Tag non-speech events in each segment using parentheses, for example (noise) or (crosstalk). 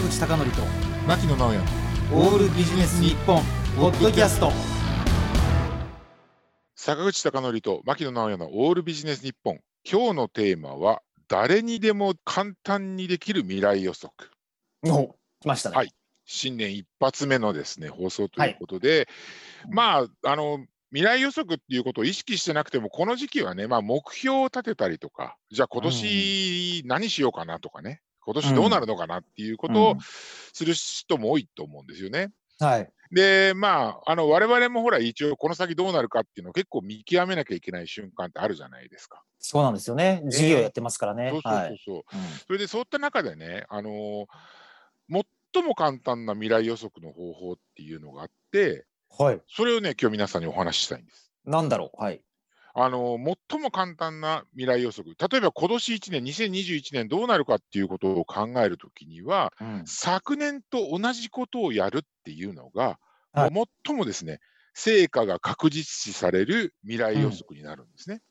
坂口孝則と牧野直哉。オールビジネス日本ポッドキャスト。坂口孝則と牧野直哉のオールビジネス日本。今日のテーマは誰にでも簡単にできる未来予測。お来ましたね、はい。新年一発目のですね放送ということで、まああの未来予測っていうことを意識してなくても、この時期はね、まあ、目標を立てたりとか、じゃあ今年何しようかなとかね、今年どうなるのかなっていうことをする人も多いと思うんですよね。はい。で、まあ、あの我々もほら、一応この先どうなるかっていうのを結構見極めなきゃいけない瞬間ってあるじゃないですか。そうなんですよね。事業やってますからね、それでそういった中でね、あのー最も簡単な未来予測の方法っていうのがあって、はい。それをね、今日皆さんにお話ししたいんです。なんだろう。はいあの最も簡単な未来予測、例えば今年1年、2021年どうなるかっていうことを考えるときには、うん。昨年と同じことをやるっていうのが、はい。最もですね、成果が確実視される未来予測になるんですね。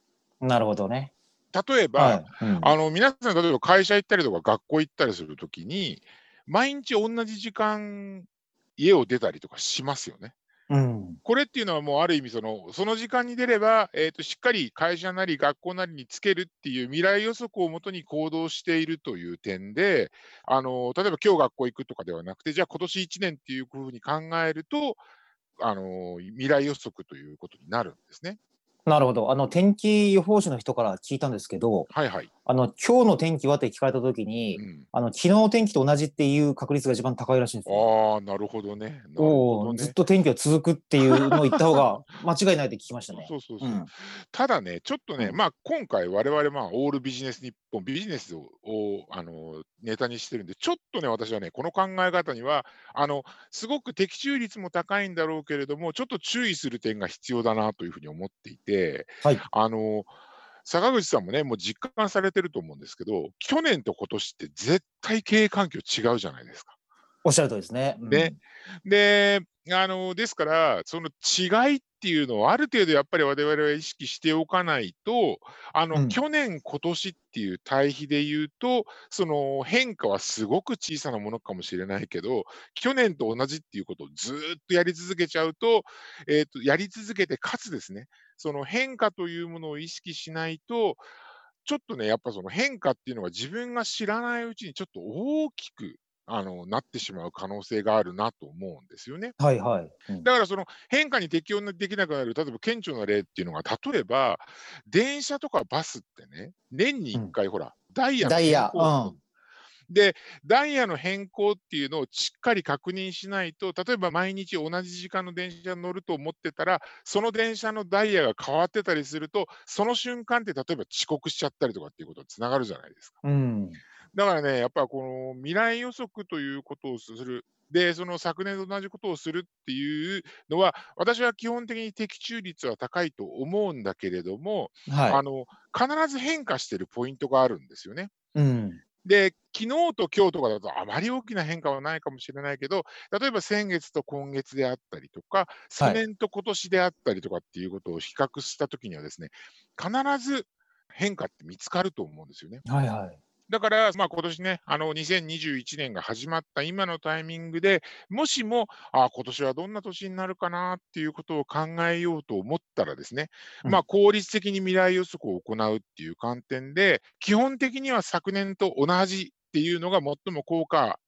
なるほどね。例えば、はい。うん。あの皆さん、例えば会社行ったりとか学校行ったりするときに、毎日同じ時間、家を出たりとかしますよね。うんこれっていうのはもうある意味その、その時間に出れば、えー、としっかり会社なり学校なりにつけるっていう未来予測をもとに行動しているという点で、あの例えば今日学校行くとかではなくて、じゃあ今年1年っていうふうに考えると、あの未来予測ということになるんですね。なるほどあの天気予報士の人から聞いたんですけどはいはい。あの今日の天気はって聞かれた時に、うん、あの昨日の天気と同じっていう確率が一番高いらしいんですよ。ああ、なるほどね。どね。おずっと天気は続くっていうのを言った方が (laughs) 間違いないって聞きましたね。そうそうそう。うんただね、ちょっとね、うんまあ、今回、我々まあオールビジネス日本、ビジネスををあのネタにしてるんで、ちょっとね、私はね、この考え方には、あのすごく的中率も高いんだろうけれども、ちょっと注意する点が必要だなというふうに思っていて、はいあの坂口さんもね、もう実感されてると思うんですけど、去年と今年って絶対経営環境違うじゃないですか。おっしゃるとりですね。うんねで、あのですから、その違いっていうのをある程度やっぱり我々は意識しておかないと、あの、うん。去年、今年っていう対比で言うと、その変化はすごく小さなものかもしれないけど、去年と同じっていうことをずーっとやり続けちゃうと、えーと、やり続けて、かつですね、その変化というものを意識しないと、ちょっとね、やっぱその変化っていうのが自分が知らないうちにちょっと大きくあのなってしまう可能性があるなと思うんですよね。はいはい。うんだからその変化に適応できなくなる、例えば顕著な例っていうのが、例えば電車とかバスってね、年に1回、ほら、ダイヤのダイヤうんで、ダイヤの変更っていうのをしっかり確認しないと、例えば毎日同じ時間の電車に乗ると思ってたら、その電車のダイヤが変わってたりすると、その瞬間って例えば遅刻しちゃったりとかっていうことにつながるじゃないですか。うん。だからね、やっぱこの未来予測ということをする。で、その昨年と同じことをするっていうのは、私は基本的に的中率は高いと思うんだけれども、あはの必ず変化してるポイントがあるんですよね。い。うん。で、昨日と今日とかだとあまり大きな変化はないかもしれないけど、例えば先月と今月であったりとか、昨年と今年であったりとかっていうことを比較したときにはですね、必ず変化って見つかると思うんですよね。はいはい。だから、まあ、今年ね、あの2021年が始まった今のタイミングで、もしも、ああ、今年はどんな年になるかなっていうことを考えようと思ったらですね、うん。まあ、効率的に未来予測を行うっていう観点で、基本的には昨年と同じっていうのが最も効果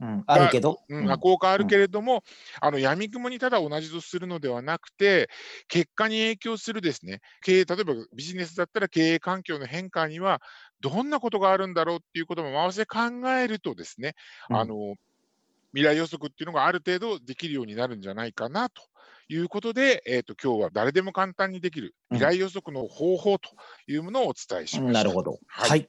うん。あるけど。うん、あ効果あるけれども、あの闇雲にただ同じとするのではなくて、結果に影響するですね、経営、例えばビジネスだったら経営環境の変化には、どんなことがあるんだろうっていうことも合わせ考えるとですね、うんあの未来予測っていうのがある程度できるようになるんじゃないかなということで、えー、と今日は誰でも簡単にできるうん未来予測の方法というものをお伝えしました。なるほど。はいはい。